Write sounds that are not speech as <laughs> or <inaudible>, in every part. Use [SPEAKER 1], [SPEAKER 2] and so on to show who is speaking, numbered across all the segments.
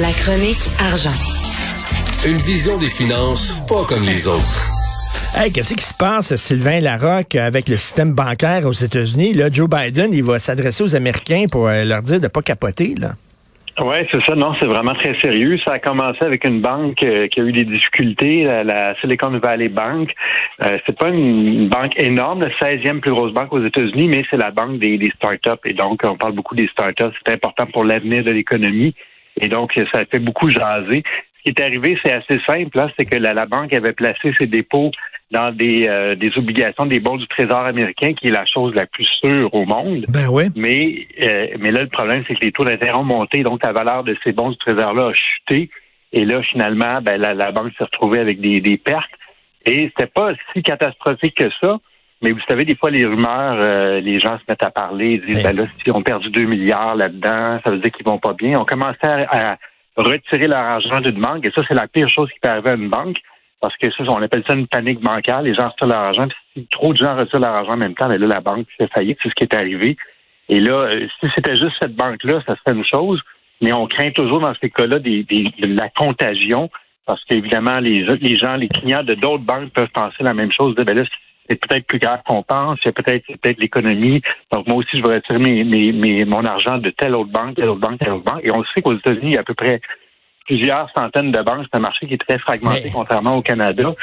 [SPEAKER 1] La chronique argent.
[SPEAKER 2] Une vision des finances pas comme les autres.
[SPEAKER 3] Hey, qu'est-ce qui se passe, Sylvain Larocque, avec le système bancaire aux États-Unis? Là, Joe Biden, il va s'adresser aux Américains pour euh, leur dire de pas capoter, là.
[SPEAKER 4] Oui, c'est ça. Non, c'est vraiment très sérieux. Ça a commencé avec une banque euh, qui a eu des difficultés, la, Silicon Valley Bank. Euh, c'est pas une, banque énorme, la 16e plus grosse banque aux États-Unis, mais c'est la banque des, des startups. Et donc, on parle beaucoup des startups. C'est important pour l'avenir de l'économie. Et donc, ça a fait beaucoup jaser. Ce qui est arrivé, c'est assez simple. Là, c'est que la, la, banque avait placé ses dépôts dans des, euh, des obligations des bons du Trésor américain, qui est la chose la plus sûre au monde.
[SPEAKER 3] Ben oui.
[SPEAKER 4] Mais, euh, mais là, le problème, c'est que les taux d'intérêt ont monté, donc la valeur de ces bons du Trésor-là a chuté. Et là, finalement, ben, la, la banque s'est retrouvée avec des, des pertes. Et c'était pas si catastrophique que ça. Mais vous savez, des fois, les rumeurs, euh, les gens se mettent à parler, ils disent, ben là, si on perdu 2 milliards là-dedans, ça veut dire qu'ils vont pas bien. On commençait à, à retirer leur argent d'une banque, et ça, c'est la pire chose qui peut arriver à une banque parce que ça, on appelle ça une panique bancaire. Les gens retirent leur argent. si trop de gens retirent leur argent en même temps, ben là, la banque fait faillite. C'est ce qui est arrivé. Et là, euh, si c'était juste cette banque-là, ça serait une chose. Mais on craint toujours dans ces cas-là des, de la contagion parce qu'évidemment, les, les gens, les clients de d'autres banques peuvent penser la même chose. ben là, c'est peut-être plus grave qu'on pense. C'est peut-être peut-être l'économie. Donc moi aussi, je vais retirer mes, mes, mon argent de telle autre banque, telle autre banque, telle autre banque. Et on sait qu'aux États-Unis, il y a à peu près plusieurs centaines de banques. C'est un marché qui est très fragmenté, contrairement au Canada.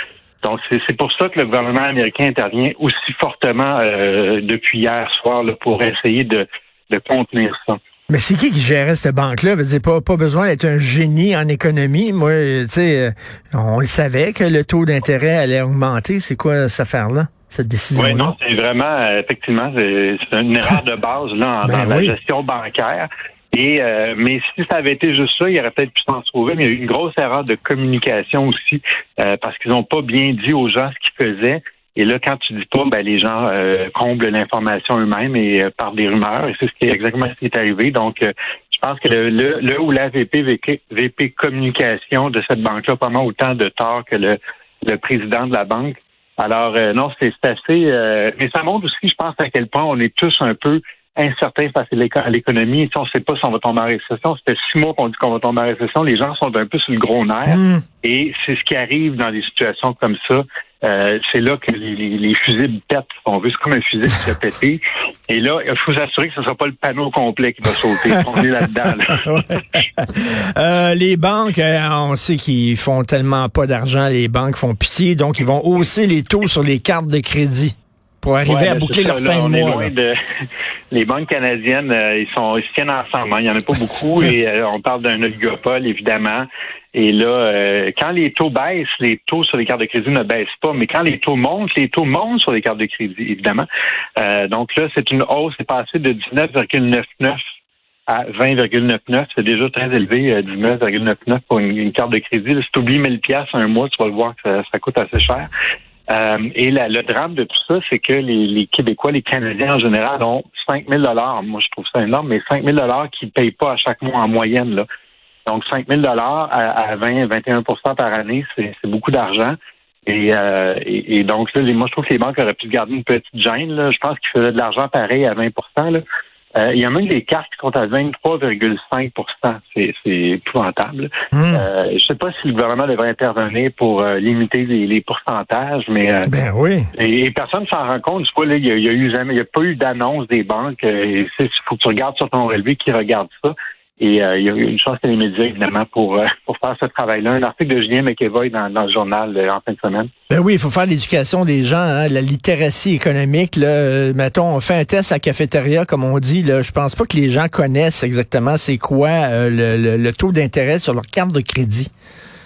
[SPEAKER 4] Donc, c'est pour ça que le gouvernement américain intervient aussi fortement euh, depuis hier soir là, pour essayer de, de contenir ça.
[SPEAKER 3] Mais c'est qui qui gérait cette banque-là? Pas, pas besoin d'être un génie en économie. Moi, tu sais, euh, on le savait que le taux d'intérêt allait augmenter. C'est quoi cette affaire-là? Cette décision -là?
[SPEAKER 4] Oui, non, c'est vraiment, euh, effectivement, c'est une erreur de base là, <laughs> ben dans la gestion bancaire. Et euh, mais si ça avait été juste ça, il aurait peut-être pu s'en trouver. Mais il y a eu une grosse erreur de communication aussi euh, parce qu'ils n'ont pas bien dit aux gens ce qu'ils faisaient. Et là, quand tu dis pas, ben les gens euh, comblent l'information eux-mêmes et par des rumeurs. Et c'est ce qui est exactement ce qui est arrivé. Donc, je pense que le, le, le ou la VP, VP, communication de cette banque-là pas mal autant de tort que le, le président de la banque. Alors non, c'est assez. mais ça montre aussi, je pense, à quel point on est tous un peu incertain face à l'économie. Si on ne sait pas si on va tomber en récession, c'était six mois qu'on dit qu'on va tomber en récession. Les gens sont un peu sur le gros nerf. Hmm. Et c'est ce qui arrive dans des situations comme ça. Euh, c'est là que les, les, fusibles pètent. On veut, c'est comme un fusible qui va péter. Et là, il faut s'assurer que ce ne sera pas le panneau complet qui va sauter. on est là-dedans. <laughs>
[SPEAKER 3] euh, les banques, euh, on sait qu'ils font tellement pas d'argent. Les banques font pitié, donc ils vont hausser les taux sur les cartes de crédit pour arriver à boucler leur fin de mois. <laughs>
[SPEAKER 4] Les banques canadiennes, euh, ils sont ils se tiennent ensemble. Hein. Il n'y en a pas beaucoup et euh, on parle d'un oligopole, évidemment. Et là, euh, quand les taux baissent, les taux sur les cartes de crédit ne baissent pas. Mais quand les taux montent, les taux montent sur les cartes de crédit, évidemment. donc là, c'est une hausse, c'est passé de 19,99 à 20,99. C'est déjà très élevé, 19,99 pour une, carte de crédit. si tu oublies 1000 pièces un mois, tu vas le voir que ça coûte assez cher. Euh, et le drame de tout ça, c'est que les, Québécois, les Canadiens en général ont 5 000 Moi, je trouve ça énorme, mais 5 000 qu'ils ne payent pas à chaque mois en moyenne. Là. Donc, 5 000 à, à 20, 21% par année, c'est beaucoup d'argent. Euh, et, donc, là, moi, je trouve que les banques auraient pu garder une petite gêne. Là. Je pense qu'ils faisaient de l'argent pareil à 20 là. Euh, il y a même des cartes qui sont à 23,5% C'est épouvantable. Euh, je ne sais pas si le gouvernement devrait intervenir pour euh, limiter les, pourcentages, mais
[SPEAKER 3] ben oui.
[SPEAKER 4] Et, personne s'en rend compte. Du coup, là, il y a, eu jamais, il y a pas eu d'annonce des banques. Il faut que tu regardes sur ton relevé qui regarde ça. Et euh, il y a une chance que les médias, évidemment, pour, euh, pour faire ce travail-là. Un article de Julien McEvoy dans, dans le journal euh, en fin de semaine.
[SPEAKER 3] Ben oui, il faut faire l'éducation des gens, hein, la littératie économique. Là, mettons, on fait un test à cafétéria, comme on dit. Là, je pense pas que les gens connaissent exactement c'est quoi le, le, taux d'intérêt sur leur carte de crédit.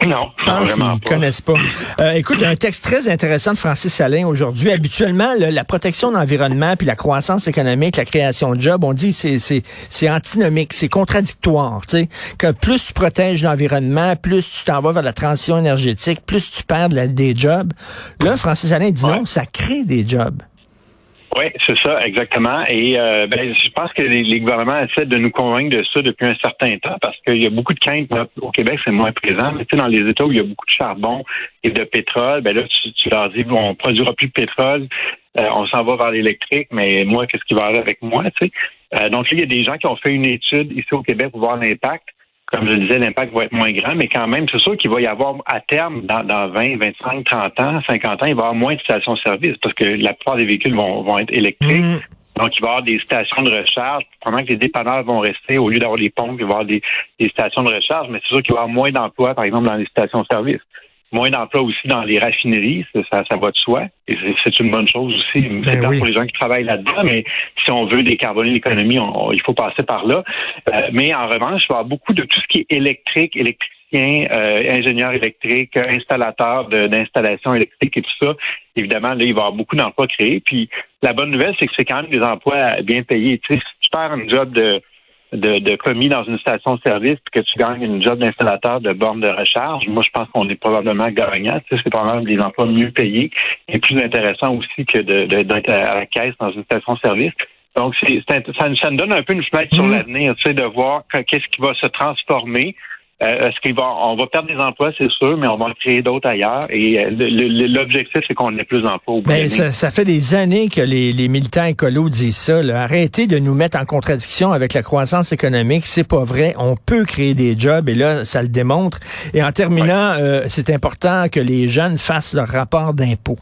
[SPEAKER 4] Non,
[SPEAKER 3] je pense connaissent pas. Euh, écoute, un texte très intéressant de Francis Salin aujourd'hui. Habituellement, la protection de l'environnement puis la croissance économique, la création de jobs, on dit c'est c'est c'est antinomique, c'est contradictoire. Tu sais, que plus tu protèges l'environnement, plus tu t'en vas vers la transition énergétique, plus tu perds des jobs. Là, Francis Salin dit non, ça crée des jobs.
[SPEAKER 4] Oui, c'est ça, exactement. Et euh, ben, je pense que les, gouvernements essaient de nous convaincre de ça depuis un certain temps parce qu'il y a beaucoup de craintes. Au Québec, c'est moins présent, mais tu sais, dans les États où il y a beaucoup de charbon et de pétrole, ben là, tu, leur dis, bon, on produira plus de pétrole, euh, on s'en va vers l'électrique, mais moi, qu'est-ce qui va aller avec moi, tu sais? Euh, donc, il y a des gens qui ont fait une étude ici au Québec pour voir l'impact comme je disais, l'impact va être moins grand, mais quand même, c'est sûr qu'il va y avoir à terme, dans, dans 20, 25, 30 ans, 50 ans, il va y avoir moins de stations-service parce que la plupart des véhicules vont, vont être électriques.
[SPEAKER 3] Mm.
[SPEAKER 4] Donc, il va y avoir des stations de recharge. Pendant que les dépanneurs vont rester, au lieu d'avoir des pompes, il va y avoir des, des stations de recharge, mais c'est sûr qu'il va y avoir moins d'emplois, par exemple, dans les stations-service. Moins d'emplois aussi dans les raffineries, ça, ça va de soi. Et c'est- une bonne chose aussi. c'est
[SPEAKER 3] Ben oui.
[SPEAKER 4] pour les gens qui travaillent là-dedans, mais si on veut décarboner l'économie, on- on- il faut passer par là. Euh, mais en revanche, il va y avoir beaucoup de tout ce qui est électrique, électricien, euh, ingénieur électrique, installateur d'installations électriques et tout ça. Évidemment, là, il va y avoir beaucoup d'emplois créés. Puis la bonne nouvelle, c'est que c'est quand même des emplois bien payés. Tu sais, si tu perds un job de de, de commis dans une station-service puis que tu gagnes une job d'installateur de borne de recharge, moi je pense qu'on est probablement gagnant. Tu sais, c'est probablement des emplois mieux payés et plus intéressants aussi que de- de- d'être à la caisse dans une station-service. Donc c'est, c'est int- ça, ça nous donne un peu une fenêtre sur
[SPEAKER 3] Mhm.
[SPEAKER 4] l'avenir, tu sais, de voir que- qu'est-ce qui va se transformer. Euh, est-ce qu'il va, on va perdre des emplois, c'est sûr, mais on va en créer d'autres ailleurs. Et euh, l'objectif, c'est qu'on ait plus d'emplois
[SPEAKER 3] Ben, ça, ça fait des années que les, les militants écolos disent ça. là. Arrêtez de nous mettre en contradiction avec la croissance économique. C'est pas vrai. On peut créer des jobs et là, ça le démontre. Et en terminant, euh, c'est important que les jeunes fassent leur rapport d'impôt.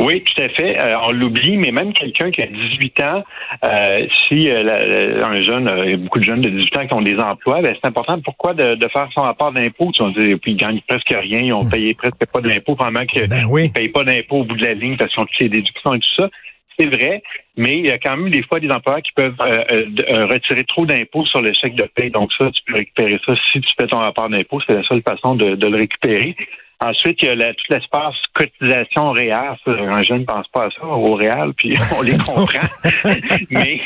[SPEAKER 4] Oui, tout à fait. Euh, on l'oublie, mais même quelqu'un qui a 18 ans, euh, si euh, la- un jeune, euh, il y a beaucoup de jeunes de 18 ans qui ont des emplois, ben, c'est important. Pourquoi de, de faire son rapport d'impôt? Tu puis ils gagnent presque rien, ils ont payé presque pas d'impôt, pendant qu'ils
[SPEAKER 3] Ben oui.
[SPEAKER 4] ne payent pas d'impôt au bout de la ligne parce qu'ils ont toutes les déductions et tout ça. C'est vrai, mais il y a quand même des fois des employeurs qui peuvent euh, euh, euh, retirer trop d'impôts sur le chèque de paie. Donc ça, tu peux récupérer ça si tu fais ton rapport d'impôt. C'est la seule façon de, de le récupérer. Ensuite, il y a la, tout l'espace cotisation Un jeune ne pense pas à ça, au réel, puis <laughs> on les comprend. <laughs> Mais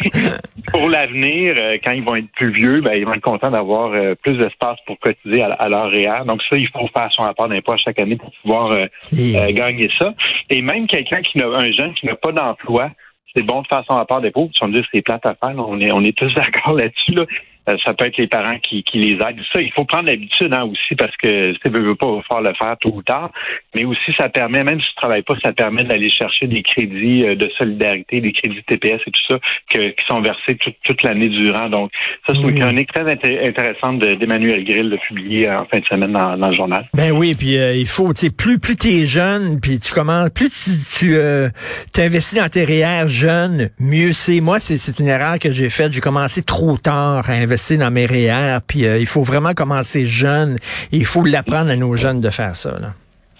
[SPEAKER 4] pour l'avenir, euh, quand ils vont être plus vieux, ben, ils vont être contents d'avoir euh, plus d'espace pour cotiser à, à leur réel. Donc ça, il faut faire son rapport d'impôt chaque année pour pouvoir euh, euh, gagner ça. Et même quelqu'un qui n'a un jeune qui n'a pas d'emploi, c'est bon de faire son rapport d'impôt. Tu vas me dire c'est plate à faire. là. On est on est tous <laughs> d'accord là-dessus. Là. Euh, ça peut être les parents qui, qui les aident. Ça, il faut prendre l'habitude hein, aussi parce que si tu veux pas, il va falloir le faire tôt ou tard. Mais aussi, ça permet, même si tu travailles pas, ça permet d'aller chercher des crédits euh, de solidarité, des crédits TPS et tout ça que- qui sont versés toute, toute l'année durant. Donc, ça, c'est
[SPEAKER 3] Oui.
[SPEAKER 4] une chronique très inté- intéressante de- d'Emmanuel Grill de publier en fin de semaine dans, dans le journal.
[SPEAKER 3] Ben oui, puis euh, il faut, tu sais, plus plus t'es jeune, puis tu commences, plus tu, tu euh, t'investis dans tes REER jeunes, mieux c'est. Moi, c'est c'est une erreur que j'ai faite. J'ai commencé trop tard à investir dans mes REER, puis euh, il faut vraiment commencer jeune. Et il faut l'apprendre à nos jeunes de faire ça. Là.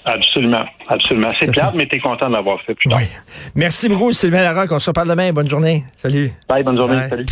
[SPEAKER 4] Absolument, absolument. C'est plate, mais tu es content de l'avoir fait plus tard.
[SPEAKER 3] Oui. Merci beaucoup, Sylvain Larocque. On se reparle demain. Bonne journée. Salut.
[SPEAKER 4] Bye, bonne journée.
[SPEAKER 3] Bye.
[SPEAKER 4] Salut.